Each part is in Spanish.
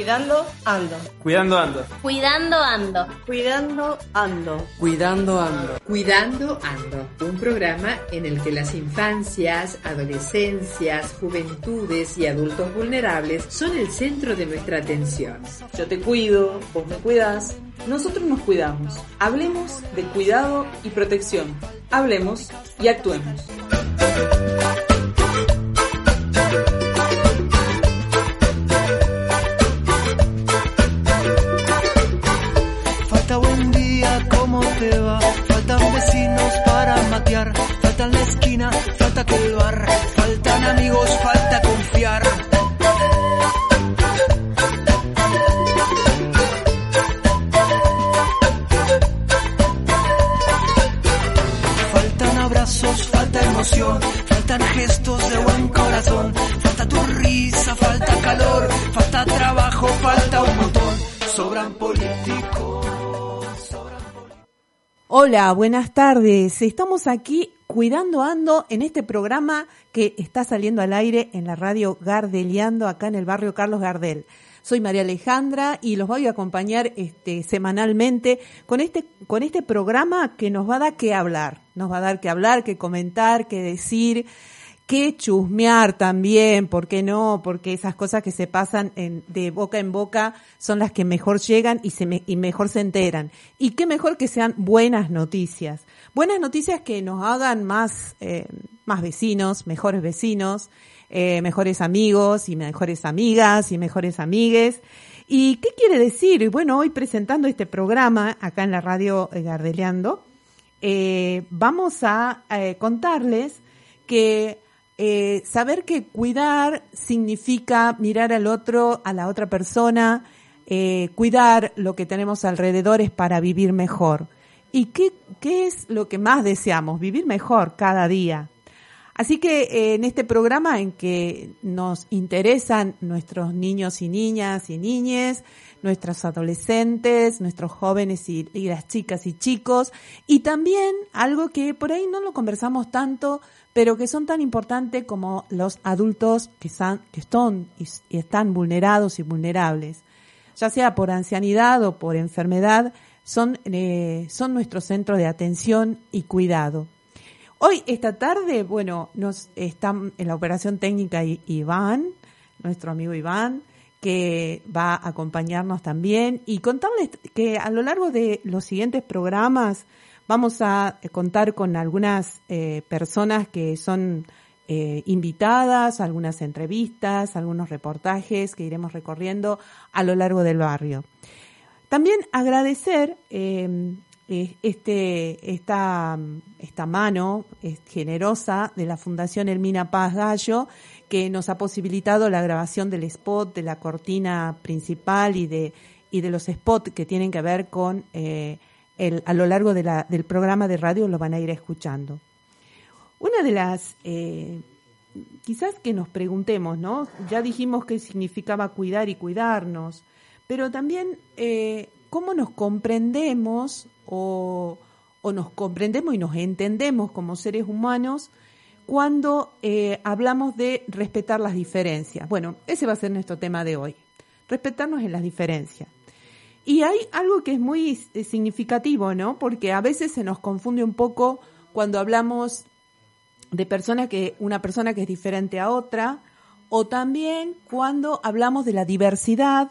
Cuidando ando. Cuidando ando. Cuidando ando. Cuidando ando. Cuidando ando. Cuidando ando. Un programa en el que las infancias, adolescencias, juventudes y adultos vulnerables son el centro de nuestra atención. Yo te cuido, vos me cuidas, nosotros nos cuidamos. Hablemos de cuidado y protección. Hablemos y actuemos. Esquina, falta bar, faltan amigos, falta confiar. Faltan abrazos, falta emoción, faltan gestos de buen corazón, falta tu risa, falta calor, falta trabajo, falta un montón, sobran políticos. Hola, buenas tardes. Estamos aquí cuidando ando en este programa que está saliendo al aire en la radio Gardeliando acá en el barrio Carlos Gardel. Soy María Alejandra y los voy a acompañar este semanalmente con este con este programa que nos va a dar que hablar, nos va a dar que hablar, que comentar, que decir, que chusmear también, ¿por qué no? Porque esas cosas que se pasan en, de boca en boca son las que mejor llegan y, se me, y mejor se enteran. Y qué mejor que sean buenas noticias. Buenas noticias que nos hagan más, eh, más vecinos, mejores vecinos, eh, mejores amigos y mejores amigas y mejores amigues. ¿Y qué quiere decir? Bueno, hoy presentando este programa acá en la radio Gardeleando, eh, vamos a contarles que saber que cuidar significa mirar al otro, a la otra persona, cuidar lo que tenemos alrededor es para vivir mejor. ¿Y qué, qué es lo que más deseamos? Vivir mejor cada día. Así que eh, en este programa en que nos interesan nuestros niños y niñas y niñes, nuestros adolescentes, nuestros jóvenes y, las chicas y chicos, y también algo que por ahí no lo conversamos tanto, pero que son tan importantes como los adultos que, están, que y, y están vulnerados y vulnerables, ya sea por ancianidad o por enfermedad, son, eh, son nuestro centro de atención y cuidado. Hoy, esta tarde, bueno, nos están en la operación técnica Iván, nuestro amigo Iván, que va a acompañarnos también y contarles que a lo largo de los siguientes programas vamos a contar con algunas eh, personas que son eh, invitadas, algunas entrevistas, algunos reportajes que iremos recorriendo a lo largo del barrio. También agradecer eh, este, esta, esta mano generosa de la Fundación Elmina Paz Gallo, que nos ha posibilitado la grabación del spot, de la cortina principal y de, y de los spots que tienen que ver con eh, el, a lo largo de la, del programa de radio, lo van a ir escuchando. Una de las, eh, quizás que nos preguntemos, ¿no? Ya dijimos qué significaba cuidar y cuidarnos, pero también eh, cómo nos comprendemos o, nos comprendemos y nos entendemos como seres humanos cuando eh, hablamos de respetar las diferencias. Bueno, ese va a ser nuestro tema de hoy, respetarnos en las diferencias. Y hay algo que es muy significativo, ¿no? Porque a veces se nos confunde un poco cuando hablamos de persona que, una persona que es diferente a otra, o también cuando hablamos de la diversidad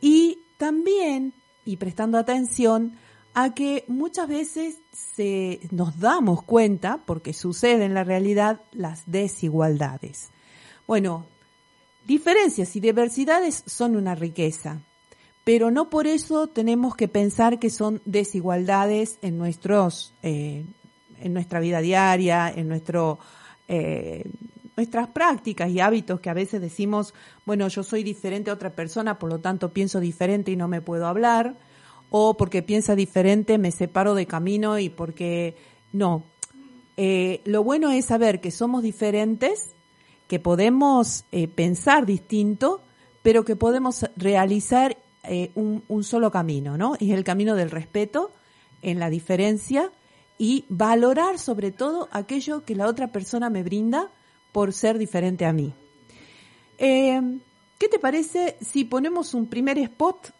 y también, y prestando atención, a que muchas veces se, nos damos cuenta, porque sucede en la realidad, las desigualdades. Bueno, diferencias y diversidades son una riqueza, pero no por eso tenemos que pensar que son desigualdades en nuestros, eh, en nuestra vida diaria, en nuestro, eh, nuestras prácticas y hábitos que a veces decimos, bueno, yo soy diferente a otra persona, por lo tanto pienso diferente y no me puedo hablar, o porque piensa diferente me separo de camino y porque no. Eh, lo bueno es saber que somos diferentes, que podemos eh, pensar distinto, pero que podemos realizar eh, un, un, solo camino, ¿no? Es el camino del respeto en la diferencia y valorar sobre todo aquello que la otra persona me brinda por ser diferente a mí. ¿qué te parece si ponemos un primer spot?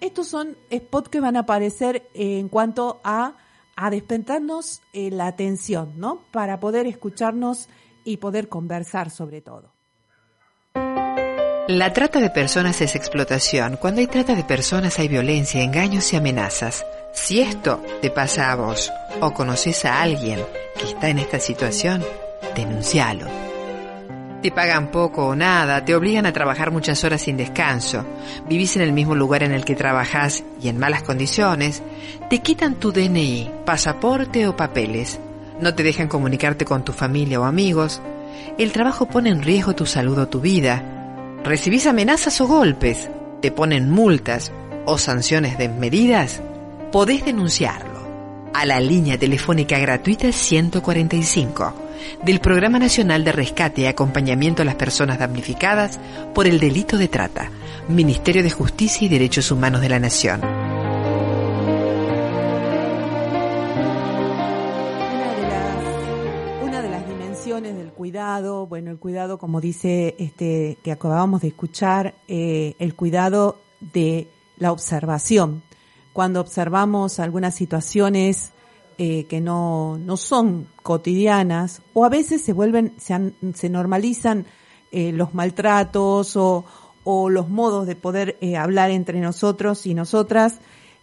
Estos son spots que van a aparecer en cuanto a, a despertarnos eh, la atención, ¿no? Para poder escucharnos y poder conversar sobre todo. La trata de personas es explotación. Cuando hay trata de personas hay violencia, engaños y amenazas. Si esto te pasa a vos o conoces a alguien que está en esta situación, denuncialo. Te pagan poco o nada, te obligan a trabajar muchas horas sin descanso, vivís en el mismo lugar en el que trabajás y en malas condiciones, te quitan tu DNI, pasaporte o papeles, no te dejan comunicarte con tu familia o amigos, el trabajo pone en riesgo tu salud o tu vida, recibís amenazas o golpes, te ponen multas o sanciones desmedidas, podés denunciarlo a la línea telefónica gratuita 145 del Programa Nacional de Rescate y Acompañamiento a las Personas Damnificadas por el Delito de Trata, Ministerio de Justicia y Derechos Humanos de la Nación. Una de las, dimensiones del cuidado, bueno, el cuidado, como dice este que acabamos de escuchar, eh, el cuidado de la observación. Cuando observamos algunas situaciones eh, que no, no son cotidianas o a veces se vuelven, se, se normalizan eh, los maltratos o, o, los modos de poder eh, hablar entre nosotros y nosotras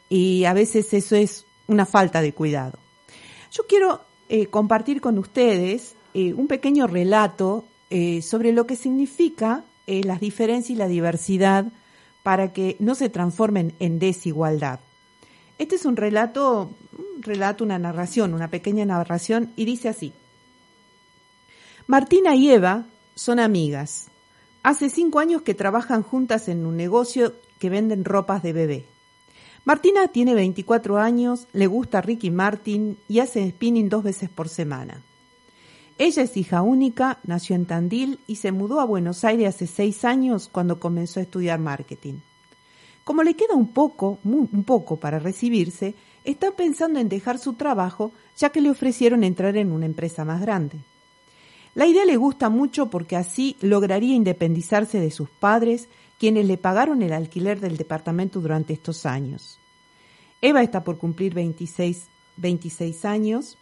y a veces eso es una falta de cuidado. Yo quiero compartir con ustedes un pequeño relato sobre lo que significa las diferencias y la diversidad para que no se transformen en desigualdad. Este es un relato, un relato, una narración, una pequeña narración, y dice así. Martina y Eva son amigas. Hace cinco años que trabajan juntas en un negocio que venden ropas de bebé. Martina tiene 24 años, le gusta Ricky Martin y hace spinning dos veces por semana. Ella es hija única, nació en Tandil y se mudó a Buenos Aires hace seis años cuando comenzó a estudiar marketing. Como le queda un poco, un poco para recibirse, está pensando en dejar su trabajo ya que le ofrecieron entrar en una empresa más grande. La idea le gusta mucho porque así lograría independizarse de sus padres, quienes le pagaron el alquiler del departamento durante estos años. Eva está por cumplir 26, 26 años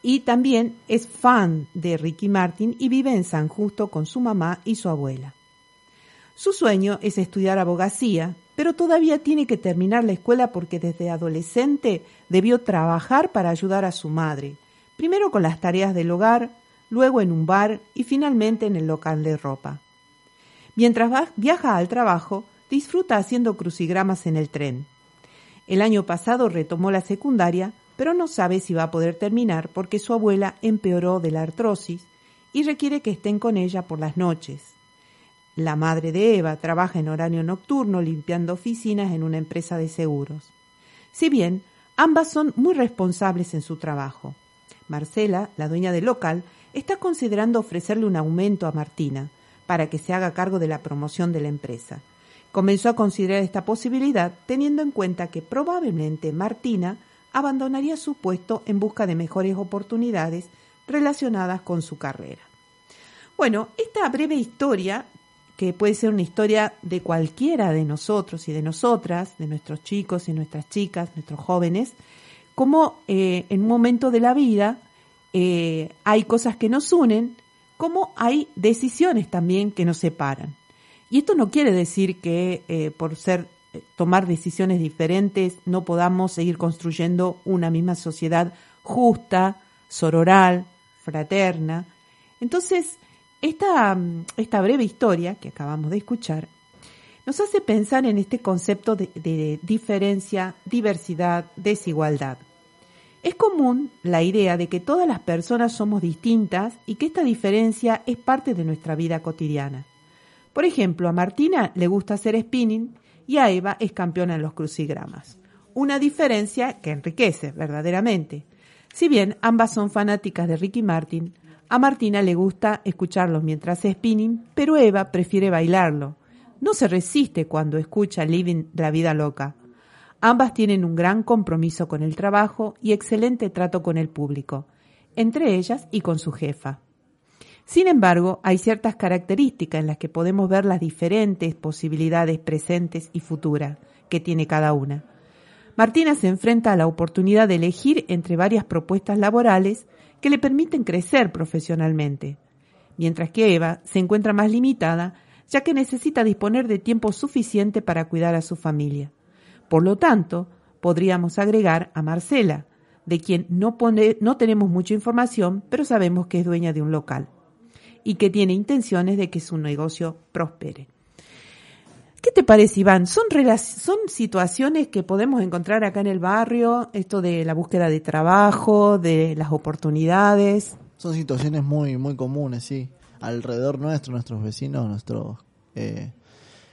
y también es fan de Ricky Martin y vive en San Justo con su mamá y su abuela. Su sueño es estudiar abogacía, pero todavía tiene que terminar la escuela porque desde adolescente debió trabajar para ayudar a su madre, primero con las tareas del hogar, luego en un bar y finalmente en el local de ropa. Mientras viaja al trabajo, disfruta haciendo crucigramas en el tren. El año pasado retomó la secundaria, pero no sabe si va a poder terminar porque su abuela empeoró de la artrosis y requiere que estén con ella por las noches. La madre de Eva trabaja en horario nocturno limpiando oficinas en una empresa de seguros. Si bien ambas son muy responsables en su trabajo. Marcela, la dueña del local, está considerando ofrecerle un aumento a Martina para que se haga cargo de la promoción de la empresa. Comenzó a considerar esta posibilidad teniendo en cuenta que probablemente Martina abandonaría su puesto en busca de mejores oportunidades relacionadas con su carrera. Bueno, esta breve historia que puede ser una historia de cualquiera de nosotros y de nosotras, de nuestros chicos y nuestras chicas, nuestros jóvenes, como eh, en un momento de la vida eh, hay cosas que nos unen, como hay decisiones también que nos separan. Y esto no quiere decir que eh, por ser tomar decisiones diferentes no podamos seguir construyendo una misma sociedad justa, sororal, fraterna. Entonces, esta, esta breve historia que acabamos de escuchar nos hace pensar en este concepto de, de, diferencia, diversidad, desigualdad. Es común la idea de que todas las personas somos distintas y que esta diferencia es parte de nuestra vida cotidiana. Por ejemplo, a Martina le gusta hacer spinning y a Eva es campeona en los crucigramas. Una diferencia que enriquece verdaderamente. Si bien ambas son fanáticas de Ricky Martin, a Martina le gusta escucharlo mientras hace spinning, pero Eva prefiere bailarlo. No se resiste cuando escucha Living la vida loca. Ambas tienen un gran compromiso con el trabajo y excelente trato con el público, entre ellas y con su jefa. Sin embargo, hay ciertas características en las que podemos ver las diferentes posibilidades presentes y futuras que tiene cada una. Martina se enfrenta a la oportunidad de elegir entre varias propuestas laborales que le permiten crecer profesionalmente, mientras que Eva se encuentra más limitada ya que necesita disponer de tiempo suficiente para cuidar a su familia. Por lo tanto, podríamos agregar a Marcela, de quien no, tenemos mucha información, pero sabemos que es dueña de un local y que tiene intenciones de que su negocio prospere. ¿Qué te parece, Iván? ¿Son, ¿Son situaciones que podemos encontrar acá en el barrio? Esto de la búsqueda de trabajo, de las oportunidades. Son situaciones muy, muy comunes, sí. Alrededor nuestro, nuestros vecinos, nuestros... Eh,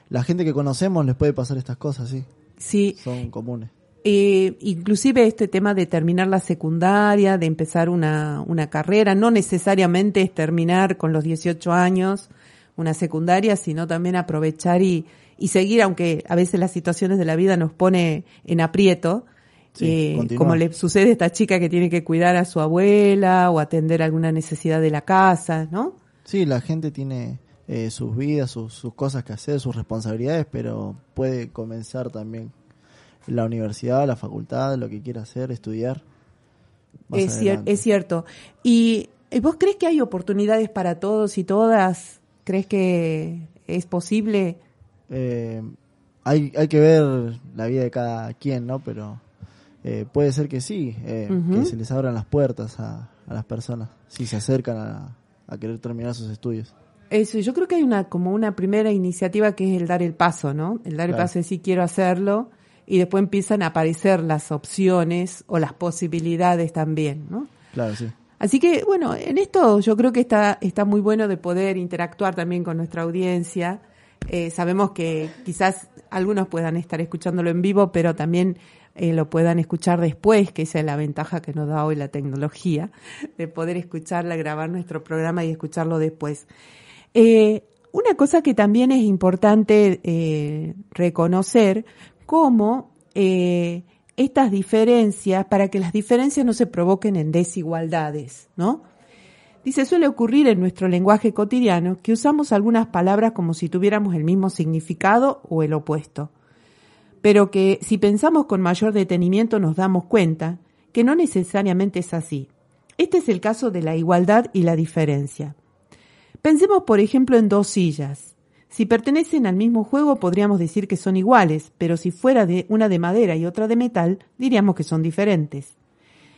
la gente que conocemos les puede pasar estas cosas, sí. Sí. Son comunes. Eh, inclusive este tema de terminar la secundaria, de empezar una, una carrera, no necesariamente es terminar con los 18 años una secundaria, sino también aprovechar y, y seguir, aunque a veces las situaciones de la vida nos pone en aprieto, eh, como le sucede a esta chica que tiene que cuidar a su abuela o atender alguna necesidad de la casa, ¿no? Sí, la gente tiene eh, sus vidas, sus, cosas que hacer, sus responsabilidades, pero puede comenzar también la universidad, la facultad, lo que quiera hacer, estudiar. Es, es cierto. ¿Y vos crees que hay oportunidades para todos y todas? ¿Crees que es posible eh, hay, hay que ver la vida de cada quien, ¿no? Pero eh, puede ser que sí, eh, que se les abran las puertas a, las personas si se acercan a, querer terminar sus estudios. Eso, yo creo que hay una como una primera iniciativa que es el dar el paso, ¿no? El dar el paso de sí quiero hacerlo y después empiezan a aparecer las opciones o las posibilidades también, ¿no? Claro, sí. Así que, bueno, en esto yo creo que está, está muy bueno de poder interactuar también con nuestra audiencia eh, sabemos que quizás algunos puedan estar escuchándolo en vivo, pero también eh, lo puedan escuchar después, que esa es la ventaja que nos da hoy la tecnología, de poder escucharla, grabar nuestro programa y escucharlo después. Eh, una cosa que también es importante reconocer, cómo estas diferencias, para que las diferencias no se provoquen en desigualdades, ¿no? Dice, suele ocurrir en nuestro lenguaje cotidiano que usamos algunas palabras como si tuviéramos el mismo significado o el opuesto, pero que si pensamos con mayor detenimiento nos damos cuenta que no necesariamente es así. Este es el caso de la igualdad y la diferencia. Pensemos, por ejemplo, en dos sillas. Si pertenecen al mismo juego podríamos decir que son iguales, pero si fuera de una de madera y otra de metal, diríamos que son diferentes.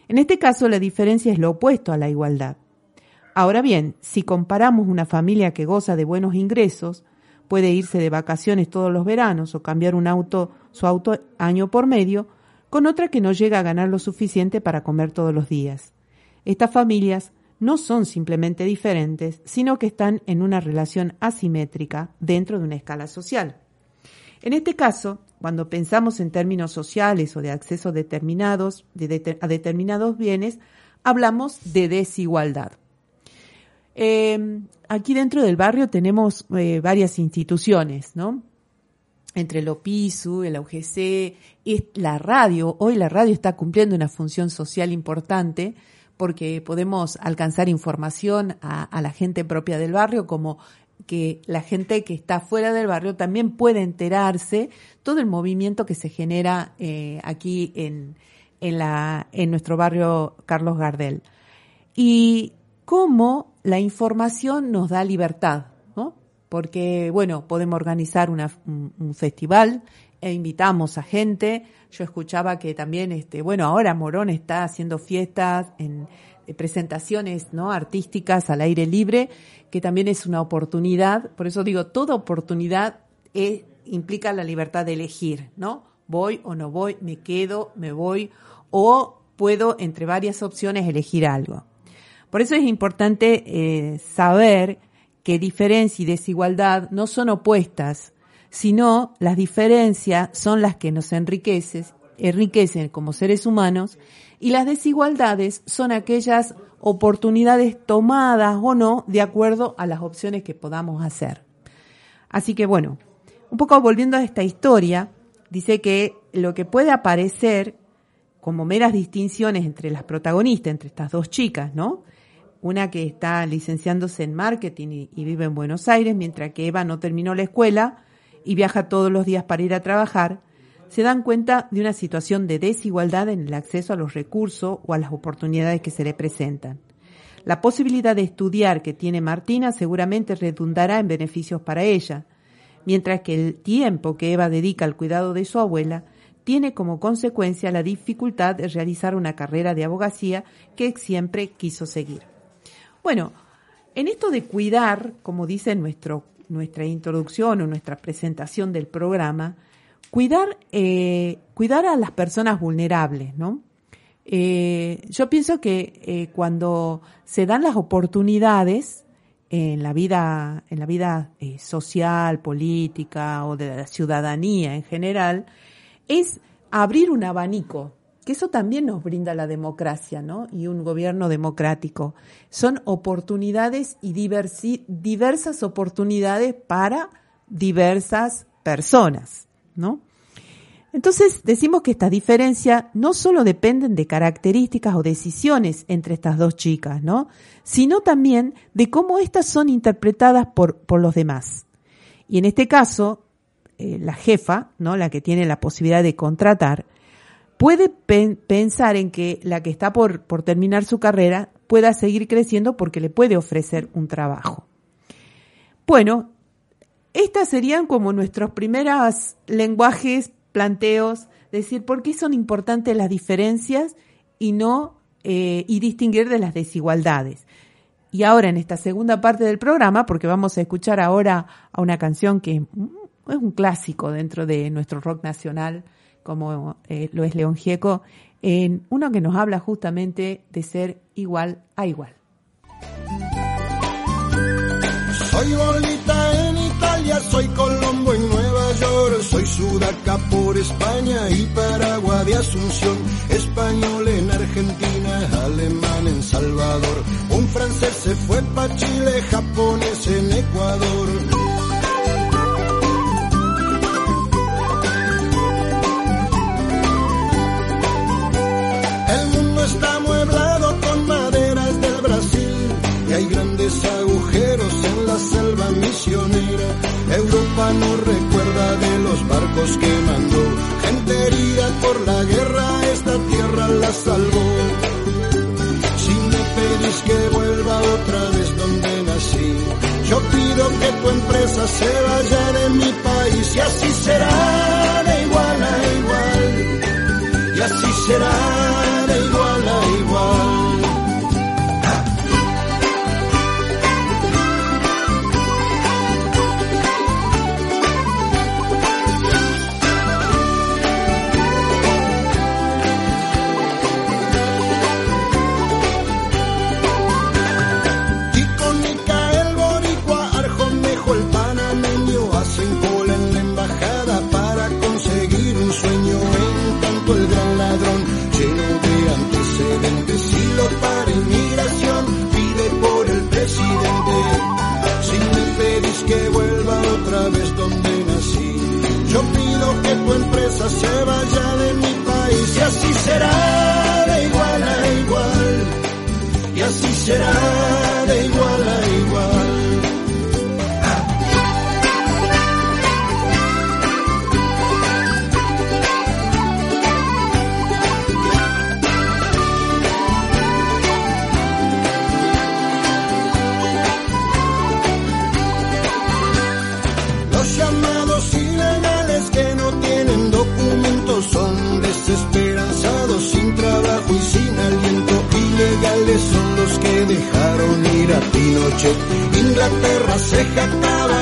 En este caso la diferencia es lo opuesto a la igualdad. Ahora bien, si comparamos una familia que goza de buenos ingresos, puede irse de vacaciones todos los veranos o cambiar un auto, su auto año por medio, con otra que no llega a ganar lo suficiente para comer todos los días. Estas familias no son simplemente diferentes, sino que están en una relación asimétrica dentro de una escala social. En este caso, cuando pensamos en términos sociales o de acceso determinados, a determinados bienes, hablamos de desigualdad. Eh, aquí dentro del barrio tenemos eh, varias instituciones, ¿no? Entre el OPISU, el UGC, la radio. Hoy la radio está cumpliendo una función social importante porque podemos alcanzar información a, la gente propia del barrio como que la gente que está fuera del barrio también puede enterarse todo el movimiento que se genera eh, aquí en, en, la, en nuestro barrio Carlos Gardel. Y cómo la información nos da libertad, ¿no? Porque, bueno, podemos organizar un, festival e invitamos a gente. Yo escuchaba que también, este, bueno, ahora Morón está haciendo fiestas en eh, presentaciones no artísticas al aire libre, que también es una oportunidad. Por eso digo, toda oportunidad implica la libertad de elegir, ¿no? Voy o no voy, me quedo, me voy, o puedo entre varias opciones elegir algo. Por eso es importante eh, saber que diferencia y desigualdad no son opuestas, sino las diferencias son las que nos enriquecen, enriquecen como seres humanos y las desigualdades son aquellas oportunidades tomadas o no de acuerdo a las opciones que podamos hacer. Así que bueno, un poco volviendo a esta historia, dice que lo que puede aparecer como meras distinciones entre las protagonistas, entre estas dos chicas, ¿no? Una que está licenciándose en marketing y, vive en Buenos Aires, mientras que Eva no terminó la escuela y viaja todos los días para ir a trabajar, se dan cuenta de una situación de desigualdad en el acceso a los recursos o a las oportunidades que se le presentan. La posibilidad de estudiar que tiene Martina seguramente redundará en beneficios para ella, mientras que el tiempo que Eva dedica al cuidado de su abuela tiene como consecuencia la dificultad de realizar una carrera de abogacía que siempre quiso seguir. Bueno, en esto de cuidar, como dice nuestro, nuestra introducción o nuestra presentación del programa, cuidar, eh, cuidar a las personas vulnerables, ¿no? Eh, yo pienso que eh, cuando se dan las oportunidades en la vida, en la vida eh, social, política o de la ciudadanía en general, es abrir un abanico, que eso también nos brinda la democracia, ¿no? Y un gobierno democrático. Son oportunidades y diversas oportunidades para diversas personas, ¿no? Entonces decimos que estas diferencias no solo dependen de características o decisiones entre estas dos chicas, ¿no? Sino también de cómo éstas son interpretadas por, por los demás. Y en este caso, eh, la jefa, ¿no? La que tiene la posibilidad de contratar, puede pen pensar en que la que está por, por terminar su carrera pueda seguir creciendo porque le puede ofrecer un trabajo. Bueno, estas serían como nuestros primeros lenguajes planteos, decir por qué son importantes las diferencias y no eh, y distinguir de las desigualdades. Y ahora en esta segunda parte del programa, porque vamos a escuchar ahora a una canción que es un clásico dentro de nuestro rock nacional, como eh, lo es León Gieco, en uno que nos habla justamente de ser igual a igual. Soy bolita en Italia, soy Colombo en Nueva York, soy Sudaca por España y Paraguay de Asunción, español en Argentina, alemán en Salvador, un francés se fue pa' Chile, japonés en Ecuador. Los barcos que mandó, gente herida por la guerra, esta tierra la salvó. Si me pedís que vuelva otra vez donde nací, yo pido que tu empresa se vaya de mi país y así será de igual a igual. Y así será Inglaterra se jactaba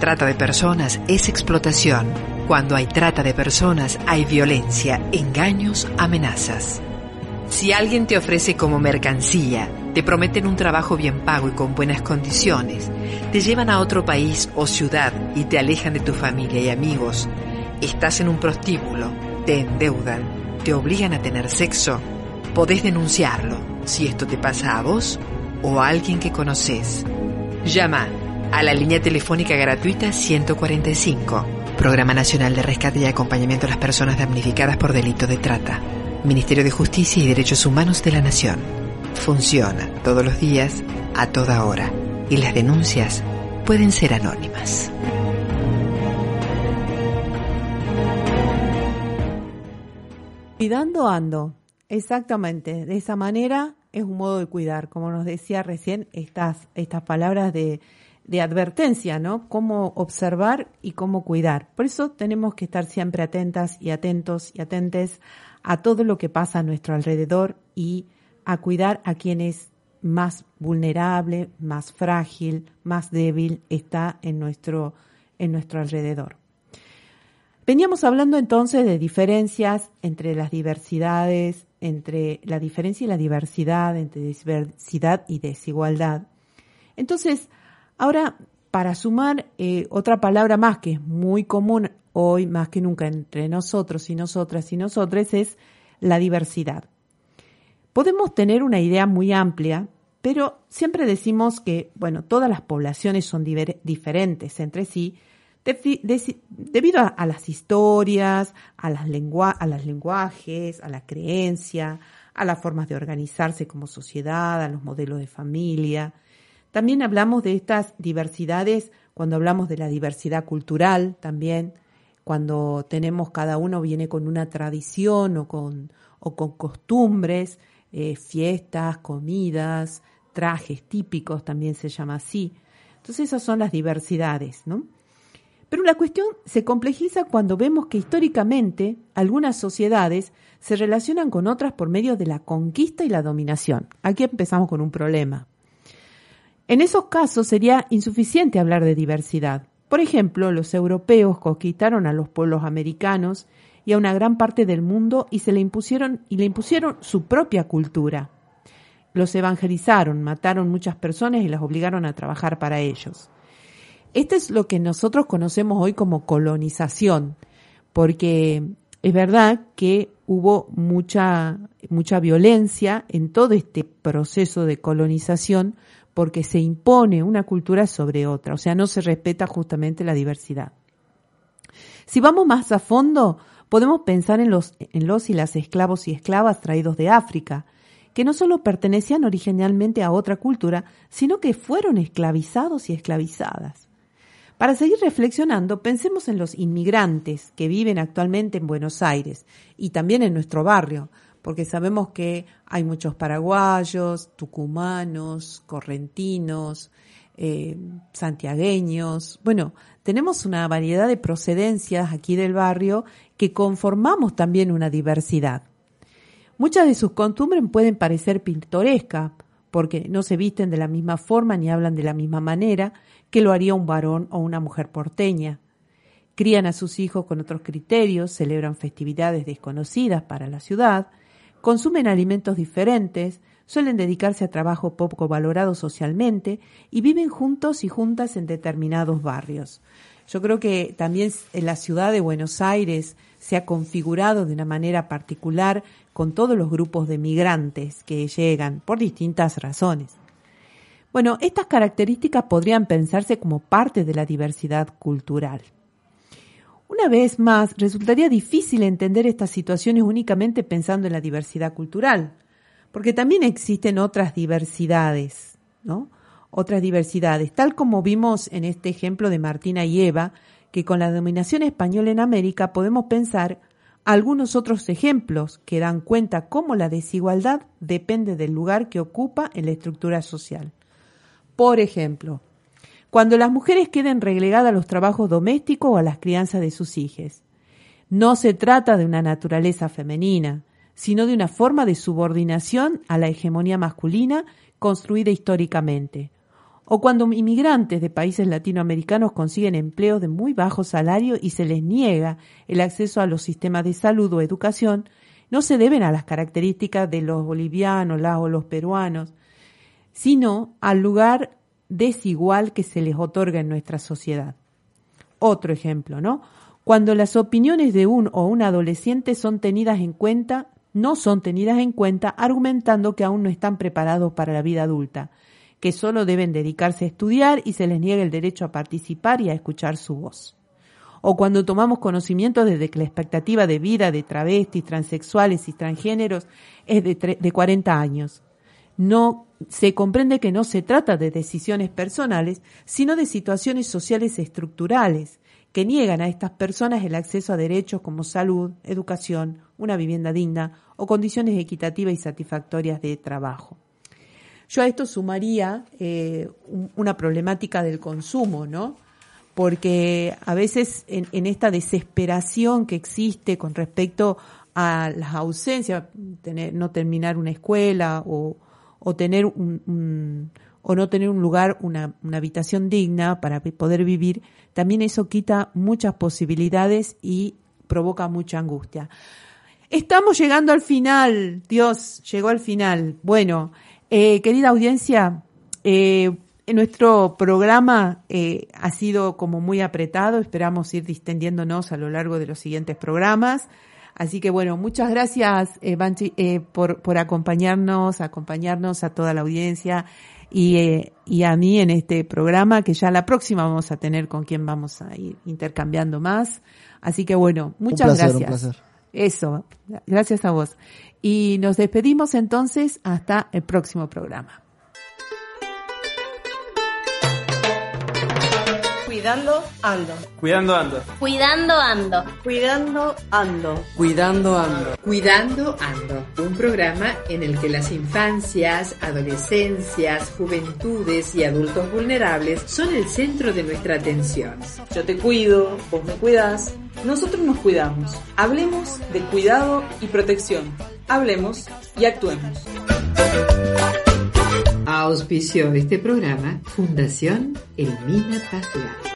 trata de personas es explotación. Cuando hay trata de personas hay violencia, engaños, amenazas. Si alguien te ofrece como mercancía, te prometen un trabajo bien pago y con buenas condiciones, te llevan a otro país o ciudad y te alejan de tu familia y amigos, estás en un prostíbulo, te endeudan, te obligan a tener sexo, podés denunciarlo si esto te pasa a vos o a alguien que conoces. Llama a la línea telefónica gratuita 145, Programa Nacional de Rescate y Acompañamiento a las Personas Damnificadas por Delito de Trata. Ministerio de Justicia y Derechos Humanos de la Nación. Funciona todos los días, a toda hora, y las denuncias pueden ser anónimas. Cuidando ando, exactamente, de esa manera es un modo de cuidar, como nos decía recién estas, estas palabras de, de advertencia, ¿no? Cómo observar y cómo cuidar. Por eso tenemos que estar siempre atentas y atentos y atentes a todo lo que pasa a nuestro alrededor y a cuidar a quien es más vulnerable, más frágil, más débil está en nuestro, en nuestro alrededor. Veníamos hablando entonces de diferencias entre las diversidades, entre la diferencia y la diversidad, entre diversidad y desigualdad. Entonces, ahora, para sumar eh, otra palabra más que es muy común hoy más que nunca entre nosotros y nosotras y nosotros es la diversidad. Podemos tener una idea muy amplia, pero siempre decimos que, bueno, todas las poblaciones son diferentes entre sí, debido a, las historias, a las, a las lenguajes, a la creencia, a las formas de organizarse como sociedad, a los modelos de familia. También hablamos de estas diversidades cuando hablamos de la diversidad cultural también, cuando tenemos cada uno viene con una tradición o con, o con costumbres, eh, fiestas, comidas, trajes típicos, también se llama así. Entonces esas son las diversidades, ¿no? Pero la cuestión se complejiza cuando vemos que históricamente algunas sociedades se relacionan con otras por medio de la conquista y la dominación. Aquí empezamos con un problema. En esos casos sería insuficiente hablar de diversidad, por ejemplo, los europeos conquistaron a los pueblos americanos y a una gran parte del mundo y se le impusieron y le impusieron su propia cultura. Los evangelizaron, mataron muchas personas y las obligaron a trabajar para ellos. Este es lo que nosotros conocemos hoy como colonización, porque es verdad que hubo mucha mucha violencia en todo este proceso de colonización porque se impone una cultura sobre otra, o sea, no se respeta justamente la diversidad. Si vamos más a fondo, podemos pensar en los, en los y las esclavos y esclavas traídos de África, que no solo pertenecían originalmente a otra cultura, sino que fueron esclavizados y esclavizadas. Para seguir reflexionando, pensemos en los inmigrantes que viven actualmente en Buenos Aires y también en nuestro barrio, porque sabemos que hay muchos paraguayos, tucumanos, correntinos, eh, santiagueños. Bueno, tenemos una variedad de procedencias aquí del barrio que conformamos también una diversidad. Muchas de sus costumbres pueden parecer pintorescas, porque no se visten de la misma forma ni hablan de la misma manera que lo haría un varón o una mujer porteña. Crían a sus hijos con otros criterios, celebran festividades desconocidas para la ciudad, consumen alimentos diferentes, suelen dedicarse a trabajo poco valorado socialmente y viven juntos y juntas en determinados barrios. Yo creo que también en la ciudad de Buenos Aires se ha configurado de una manera particular con todos los grupos de migrantes que llegan por distintas razones. Bueno, estas características podrían pensarse como parte de la diversidad cultural. Una vez más, resultaría difícil entender estas situaciones únicamente pensando en la diversidad cultural, porque también existen otras diversidades, ¿no? Otras diversidades, tal como vimos en este ejemplo de Martina y Eva, que con la dominación española en América podemos pensar algunos otros ejemplos que dan cuenta cómo la desigualdad depende del lugar que ocupa en la estructura social. Por ejemplo, cuando las mujeres queden relegadas a los trabajos domésticos o a las crianzas de sus hijos. No se trata de una naturaleza femenina, sino de una forma de subordinación a la hegemonía masculina construida históricamente. o cuando inmigrantes de países latinoamericanos consiguen empleos de muy bajo salario y se les niega el acceso a los sistemas de salud o educación, no se deben a las características de los bolivianos o los peruanos, sino al lugar desigual que se les otorga en nuestra sociedad. Otro ejemplo, ¿no? Cuando las opiniones de un o una adolescente son tenidas en cuenta, no son tenidas en cuenta argumentando que aún no están preparados para la vida adulta, que solo deben dedicarse a estudiar y se les niega el derecho a participar y a escuchar su voz. O cuando tomamos conocimiento desde que la expectativa de vida de travestis, transexuales y transgéneros es de, de 40 años. No se comprende que no se trata de decisiones personales, sino de situaciones sociales estructurales que niegan a estas personas el acceso a derechos como salud, educación, una vivienda digna o condiciones equitativas y satisfactorias de trabajo. Yo a esto sumaría eh, una problemática del consumo, ¿no? Porque a veces en, esta desesperación que existe con respecto a las ausencias, tener, no terminar una escuela o, tener un, o no tener un lugar, una, una, habitación digna para poder vivir, también eso quita muchas posibilidades y provoca mucha angustia. Estamos llegando al final, Dios, llegó al final. Bueno, eh, querida audiencia, eh, nuestro programa eh, ha sido como muy apretado, esperamos ir distendiéndonos a lo largo de los siguientes programas. Así que bueno, muchas gracias, eh, Banchi, eh, por, por acompañarnos, acompañarnos a toda la audiencia y, y a mí en este programa que ya la próxima vamos a tener con quien vamos a ir intercambiando más. Así que bueno, muchas gracias. Eso, gracias a vos. Y nos despedimos entonces hasta el próximo programa. Cuidando ando. Cuidando ando. Cuidando ando. Cuidando ando. Cuidando ando. Cuidando ando. Un programa en el que las infancias, adolescencias, juventudes y adultos vulnerables son el centro de nuestra atención. Yo te cuido, vos me cuidas, nosotros nos cuidamos. Hablemos de cuidado y protección. Hablemos y actuemos. Auspicio este programa Fundación Elmina Paz